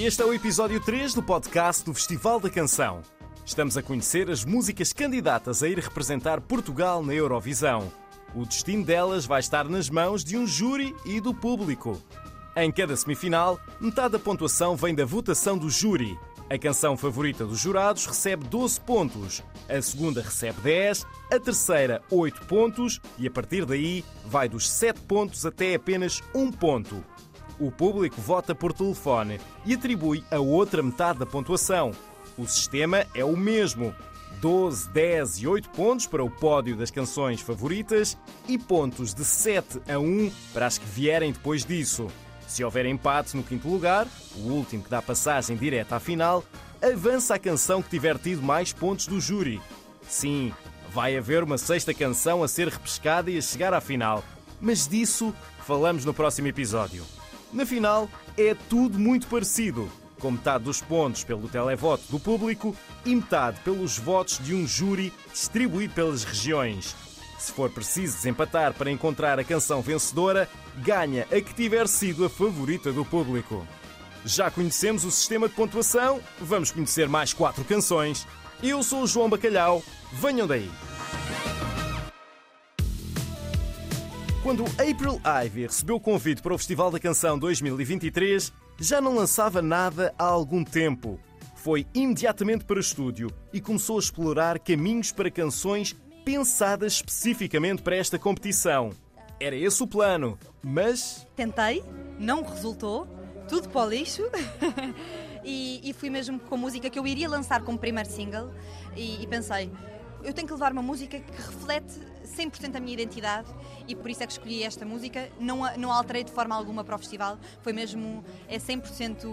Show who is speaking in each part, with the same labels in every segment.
Speaker 1: Este é o episódio 3 do podcast do Festival da Canção. Estamos a conhecer as músicas candidatas a ir representar Portugal na Eurovisão. O destino delas vai estar nas mãos de um júri e do público. Em cada semifinal, metade da pontuação vem da votação do júri. A canção favorita dos jurados recebe 12 pontos, a segunda recebe 10, a terceira 8 pontos e a partir daí vai dos 7 pontos até apenas 1 ponto. O público vota por telefone e atribui a outra metade da pontuação. O sistema é o mesmo. 12, 10 e 8 pontos para o pódio das canções favoritas e pontos de 7 a 1 para as que vierem depois disso. Se houver empate no quinto lugar, o último que dá passagem direta à final, avança a canção que tiver tido mais pontos do júri. Sim, vai haver uma sexta canção a ser repescada e a chegar à final, mas disso falamos no próximo episódio. Na final, é tudo muito parecido, com metade dos pontos pelo televoto do público e metade pelos votos de um júri distribuído pelas regiões. Se for preciso desempatar para encontrar a canção vencedora, ganha a que tiver sido a favorita do público. Já conhecemos o sistema de pontuação, vamos conhecer mais quatro canções. Eu sou o João Bacalhau, venham daí! Quando April Ivy recebeu o convite para o Festival da Canção 2023, já não lançava nada há algum tempo. Foi imediatamente para o estúdio e começou a explorar caminhos para canções pensadas especificamente para esta competição. Era esse o plano, mas.
Speaker 2: Tentei, não resultou, tudo para o lixo. e, e, fui mesmo com a música que eu iria lançar como primeiro single. E, e pensei, eu tenho que levar uma música que reflete 100% a minha identidade e por isso é que escolhi esta música. Não, não alterei de forma alguma para o festival, foi mesmo, é 100%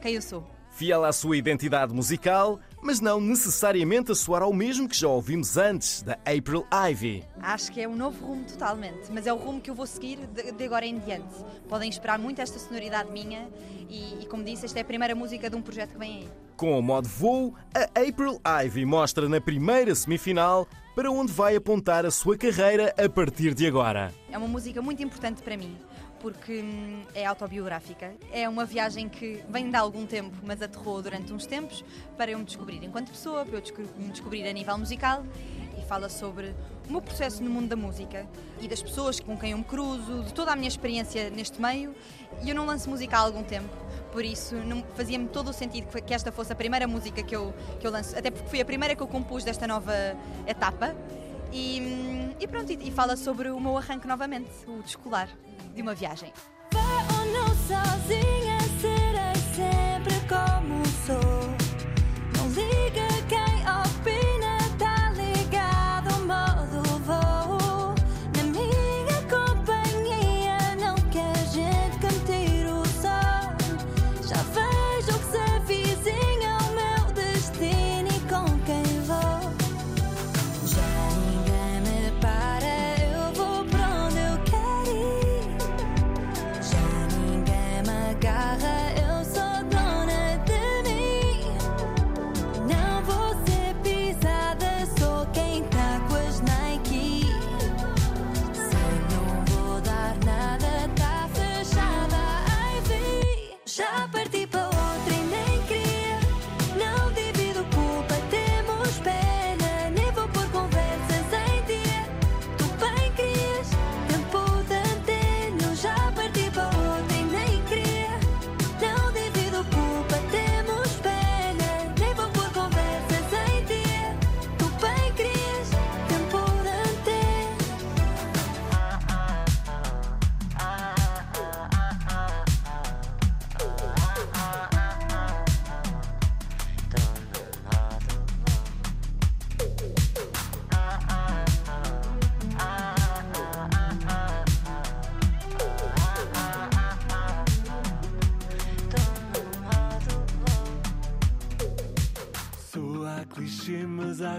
Speaker 2: quem eu sou.
Speaker 1: Fiel à sua identidade musical, mas não necessariamente a soar ao mesmo que já ouvimos antes, da April Ivy.
Speaker 2: Acho que é um novo rumo totalmente, mas é o rumo que eu vou seguir de, de agora em diante. Podem esperar muito esta sonoridade minha e, e, como disse, esta é a primeira música de um projeto que vem aí.
Speaker 1: Com o modo voo, a April Ivy mostra na primeira semifinal para onde vai apontar a sua carreira a partir de agora.
Speaker 2: É uma música muito importante para mim porque hum, é autobiográfica. É uma viagem que vem de algum tempo, mas aterrou durante uns tempos para eu me descobrir enquanto pessoa, para eu me descobrir a nível musical e fala sobre o meu processo no mundo da música e das pessoas com quem eu me cruzo, de toda a minha experiência neste meio. E eu não lanço música há algum tempo, por isso fazia-me todo o sentido que esta fosse a primeira música que eu, que eu lanço, até porque foi a primeira que eu compus desta nova etapa. E, hum, e pronto, e, fala sobre o meu arranque novamente, o de escolar de uma viagem. Vai ou não sozinha,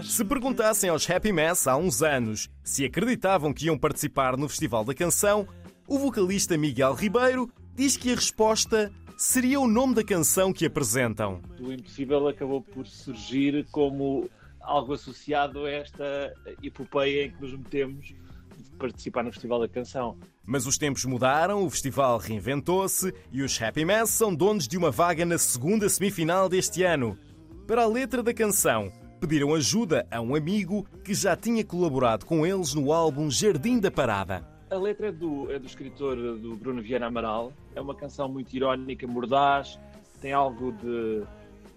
Speaker 2: Se perguntassem aos Happy Mess há uns anos se acreditavam que iam participar no Festival da Canção, o vocalista Miguel Ribeiro diz que a resposta seria o nome da canção que apresentam.
Speaker 3: O impossível acabou por surgir como algo associado a esta epopeia em que nos metemos de participar no Festival da Canção.
Speaker 1: Mas os tempos mudaram, o festival reinventou-se e os Happy Mess são donos de uma vaga na segunda semifinal deste ano. Para a letra da canção, pediram ajuda a um amigo que já tinha colaborado com eles no álbum Jardim da Parada.
Speaker 3: A letra é do, é do escritor do Bruno Viana Amaral. É uma canção muito irónica, mordaz, tem algo de,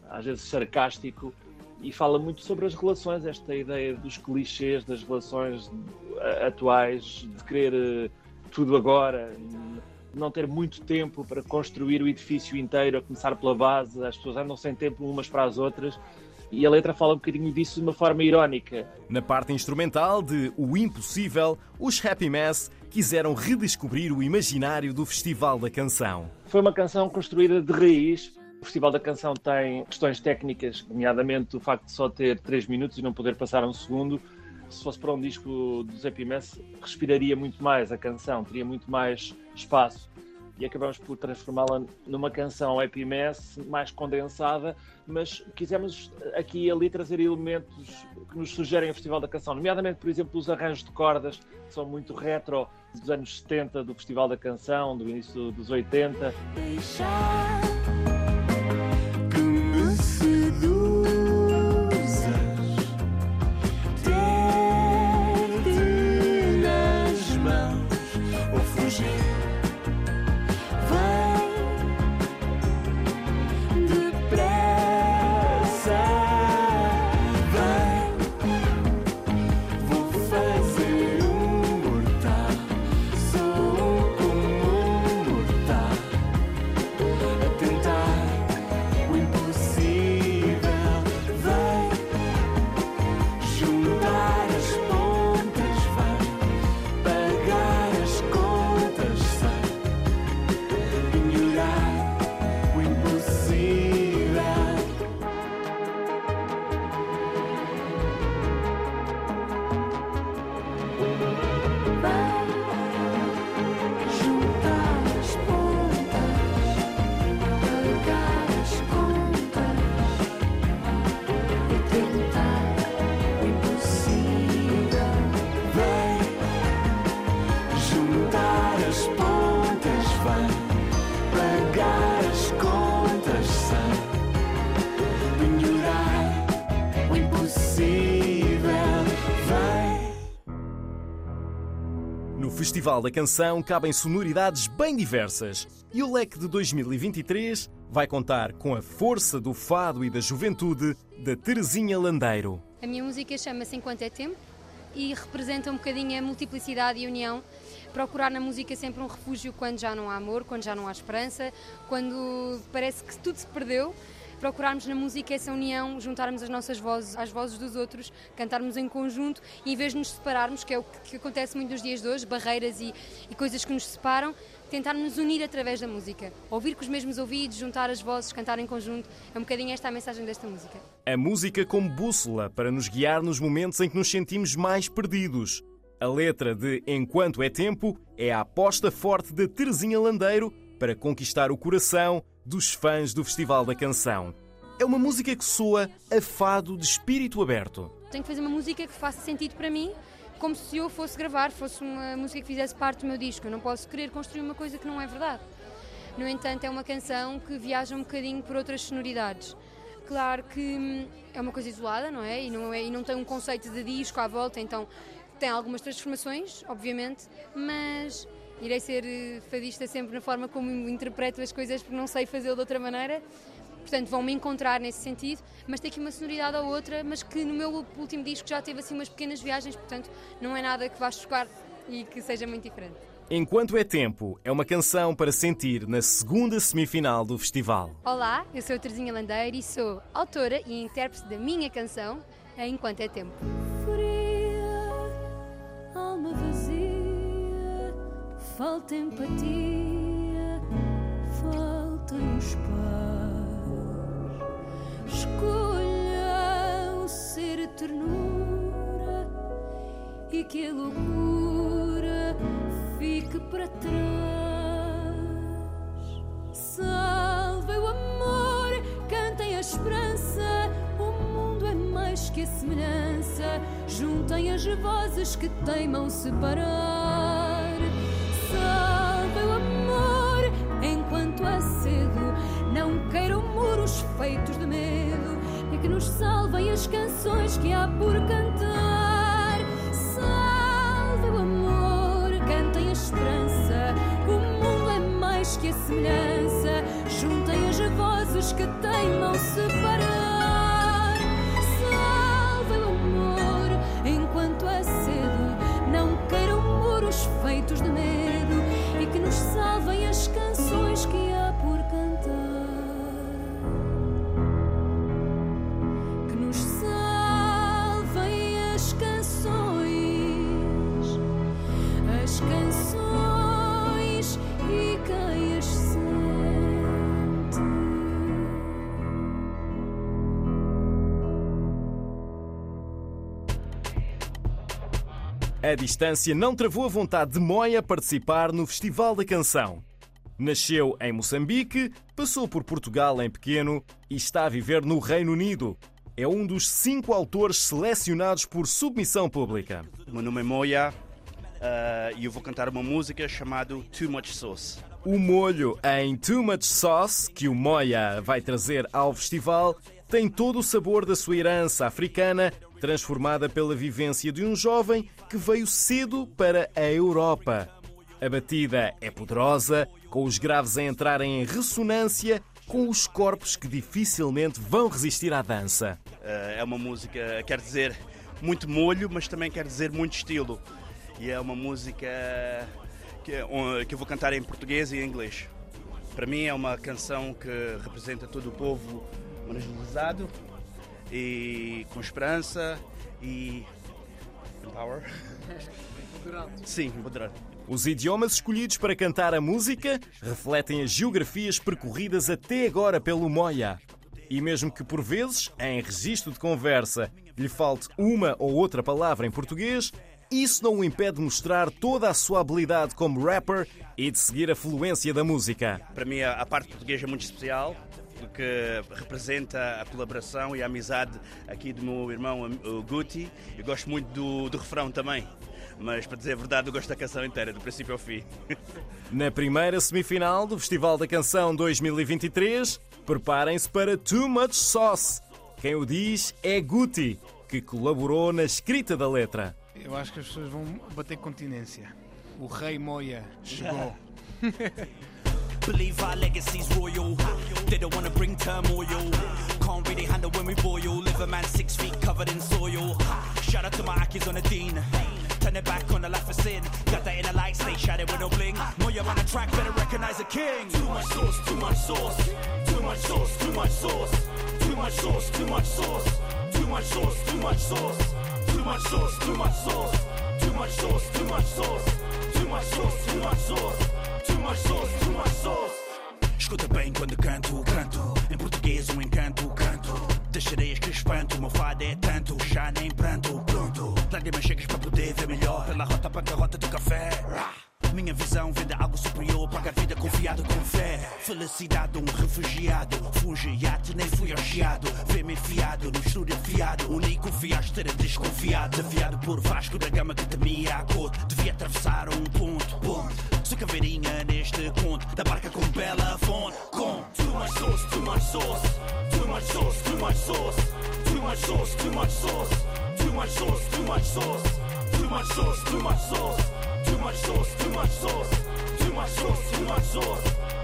Speaker 3: às vezes, sarcástico e fala muito sobre as relações, esta ideia dos clichês das relações atuais, de querer eh, tudo agora, não ter muito tempo para construir o edifício inteiro, a começar pela base, as pessoas andam sem tempo umas para as outras. E a letra fala um bocadinho disso de uma forma irónica.
Speaker 1: Na parte instrumental de O Impossível, os Happy Mess quiseram redescobrir o imaginário do Festival da Canção.
Speaker 3: Foi uma canção construída de raiz. O Festival da Canção tem questões técnicas, nomeadamente o facto de só ter 3 minutos e não poder passar um segundo. Se fosse para um disco dos Happy Mess, respiraria muito mais a canção, teria muito mais espaço e acabamos por transformá-la numa canção mess mais condensada, mas quisemos aqui e ali trazer elementos que nos sugerem o Festival da Canção, nomeadamente, por exemplo, os arranjos de cordas, que são muito retro, dos anos 70, do Festival da Canção, do início dos 80. Deixar Festival da Canção cabem sonoridades bem diversas e o leque de 2023 vai contar com a força do fado e da juventude da Terezinha Landeiro.
Speaker 4: A minha música chama-se Enquanto é Tempo e representa um bocadinho a multiplicidade e união. Procurar na música sempre um refúgio quando já não há amor, quando já não há esperança, quando parece que tudo se perdeu procurarmos na música essa união, juntarmos as nossas vozes às vozes dos outros, cantarmos em conjunto e em vez de nos separarmos, que é o que acontece muito nos dias de hoje, barreiras e, e coisas que nos separam, tentarmos unir através da música. Ouvir com os mesmos ouvidos, juntar as vozes, cantar em conjunto. É um bocadinho esta a mensagem desta música.
Speaker 1: A música como bússola para nos guiar nos momentos em que nos sentimos mais perdidos. A letra de Enquanto é Tempo é a aposta forte de Terezinha Landeiro para conquistar o coração dos fãs do Festival da Canção. É uma música que soa a fado de espírito aberto.
Speaker 4: Tenho que fazer uma música que faça sentido para mim, como se eu fosse gravar, fosse uma música que fizesse parte do meu disco. Eu não posso querer construir uma coisa que não é verdade. No entanto, é uma canção que viaja um bocadinho por outras sonoridades. Claro que hum, é uma coisa isolada, não é? E não, é, e não tem um conceito de disco à volta, então tem algumas transformações, obviamente, mas irei ser eh, fadista sempre na forma como interpreto as coisas, porque não sei fazê-lo de outra maneira. Portanto, vão-me encontrar nesse sentido, mas tem aqui uma sonoridade ou outra, mas que no meu último disco já teve assim umas pequenas viagens, portanto, não é nada que vá chocar e que seja muito diferente.
Speaker 1: Enquanto é Tempo é uma canção para sentir na segunda semifinal do festival.
Speaker 4: Olá, eu sou a Terezinha Landeira e sou autora e intérprete da minha canção Enquanto é Tempo. Falta empatia, faltam os pais. Escolha o ser ternura e que a loucura fique para trás. Salve o amor, cantem a esperança, o mundo é mais que
Speaker 5: a semelhança. Juntem as vozes que teimam separar. Feitos de medo. E que nos salvem as canções que há por cantar. Salve o amor, cantem a esperança. O mundo é mais que a semelhança. Juntem as vozes que teimam separar.
Speaker 1: A distância não travou a vontade de Moia participar no Festival da Canção. Nasceu em Moçambique, passou por Portugal em pequeno e está a viver no Reino Unido. É um dos cinco autores selecionados por submissão pública.
Speaker 6: O meu nome é Moya eh, e eu vou cantar uma música chamada Too Much Sauce.
Speaker 1: O molho em Too Much Sauce, que o Moia vai trazer ao festival, tem todo o sabor da sua herança africana, transformada pela vivência de um jovem que veio cedo para a Europa. A batida é poderosa, com os graves a entrarem em ressonância com os corpos que dificilmente vão resistir à dança.
Speaker 6: Eh, é uma música, quer dizer, muito molho, mas também quer dizer muito estilo. E é uma música que, que eu vou cantar em português e em inglês. Para mim é uma canção que representa todo o povo marginalizado e com esperança e power. Sim, empoderado.
Speaker 1: Os idiomas escolhidos para cantar a música refletem as geografias percorridas até agora pelo Moia. E mesmo que por vezes, em registro de conversa, lhe falte uma ou outra palavra em português, isso não o impede de mostrar toda a sua habilidade como rapper e de seguir a fluência da música.
Speaker 6: Para mim, a parte portuguesa é muito especial, porque representa a colaboração e a amizade aqui do meu irmão, o Guti. Eu gosto muito do, do refrão também, mas para dizer a verdade, eu gosto da canção inteira, do princípio ao fim.
Speaker 1: Na primeira semifinal do Festival da Canção 2023, preparem-se para Too Much Sauce. Quem o diz é Guti, que colaborou na escrita da letra.
Speaker 7: Eu acho que as pessoas vão bater continência. O rei Moia chegou.
Speaker 8: Believe our legacy's royal. They don't wanna bring turmoil. Can't really handle when we boil. Live a man six feet covered in soil. Shout out to my Akis on the dean. Turn it back on the life of sin. Got that in the light, stay shouted with no bling. Moya on the track, better recognize the king. Too much sauce, too much sauce. Too much sauce, too much sauce. Too much sauce, too much sauce. Too much sauce, too much sauce. Too much sauce, too much sauce. Too much sauce, too much sauce. Too much sauce, too much sauce. Escuta bem quando canto, canto. Em português um encanto, canto. Das sereias que espanto, o meu fado é tanto, já nem pranto, pronto. Lágrimas chegas para poder ver melhor, pela rota bancarrota do café. Minha visão vem de algo superior, paga a vida confiado com fé. Felicidade, um refugiado. Fuge iate, nem fui augiado. Vê-me enfiado no estúdio afiado. Único fiaste era desconfiado. Desafiado por Vasco da Gama que temia a cor. Devia atravessar um ponto. Ponte. Sou caveirinha neste conto. Da barca com bela fonte. Com. Too much sauce, too much sauce. Too much sauce, too much sauce. Too much sauce, too much sauce. Too much sauce, too much sauce. Too much sauce, too much sauce. Too much sauce, too much sauce. Too much sauce, too much sauce.